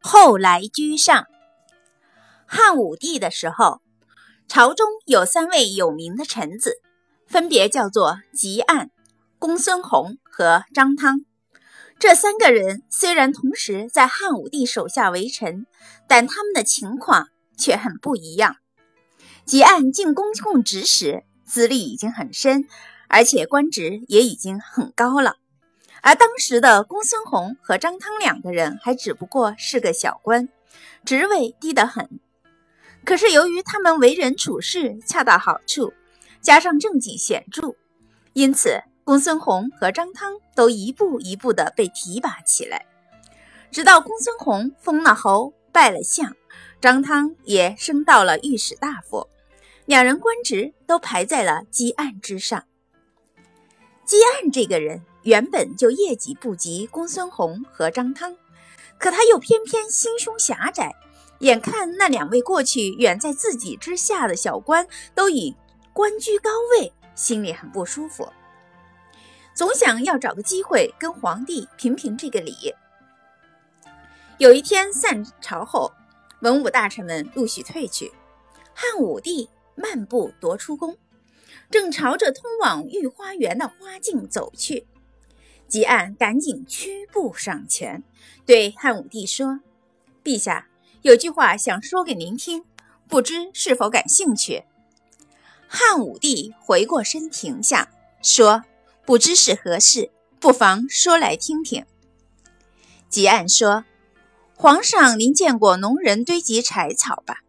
后来居上。汉武帝的时候，朝中有三位有名的臣子，分别叫做汲黯、公孙弘和张汤。这三个人虽然同时在汉武帝手下为臣，但他们的情况却很不一样。汲黯进宫供职时，资历已经很深，而且官职也已经很高了。而当时的公孙弘和张汤两个人还只不过是个小官，职位低得很。可是由于他们为人处事恰到好处，加上政绩显著，因此公孙弘和张汤都一步一步地被提拔起来。直到公孙弘封了侯、拜了相，张汤也升到了御史大夫，两人官职都排在了积案之上。汲黯这个人。原本就业绩不及公孙弘和张汤，可他又偏偏心胸狭窄，眼看那两位过去远在自己之下的小官都已官居高位，心里很不舒服，总想要找个机会跟皇帝评评这个理。有一天散朝后，文武大臣们陆续退去，汉武帝漫步踱出宫，正朝着通往御花园的花径走去。汲黯赶紧屈步上前，对汉武帝说：“陛下有句话想说给您听，不知是否感兴趣？”汉武帝回过身停下，说：“不知是何事，不妨说来听听。”汲黯说：“皇上，您见过农人堆积柴草吧？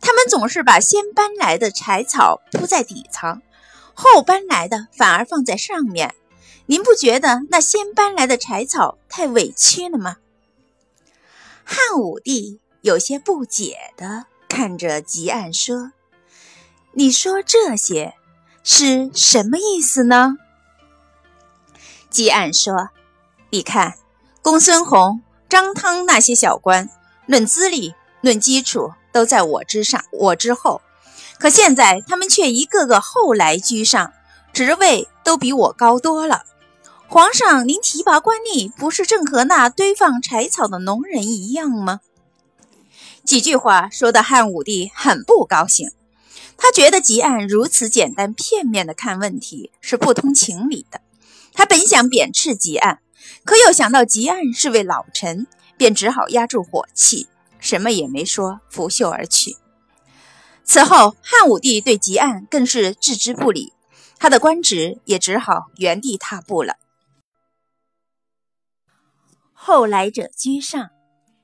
他们总是把先搬来的柴草铺在底层，后搬来的反而放在上面。”您不觉得那先搬来的柴草太委屈了吗？汉武帝有些不解的看着汲黯说：“你说这些是什么意思呢？”汲黯说：“你看，公孙弘、张汤那些小官，论资历、论基础都在我之上，我之后，可现在他们却一个个后来居上，职位都比我高多了。”皇上，您提拔官吏不是正和那堆放柴草的农人一样吗？几句话说的汉武帝很不高兴，他觉得汲黯如此简单片面的看问题是不通情理的。他本想贬斥汲黯，可又想到汲黯是位老臣，便只好压住火气，什么也没说，拂袖而去。此后，汉武帝对汲黯更是置之不理，他的官职也只好原地踏步了。后来者居上，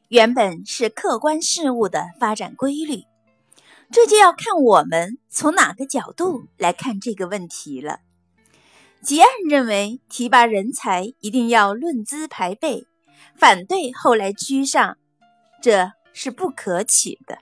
原本是客观事物的发展规律，这就要看我们从哪个角度来看这个问题了。汲黯认为提拔人才一定要论资排辈，反对后来居上，这是不可取的。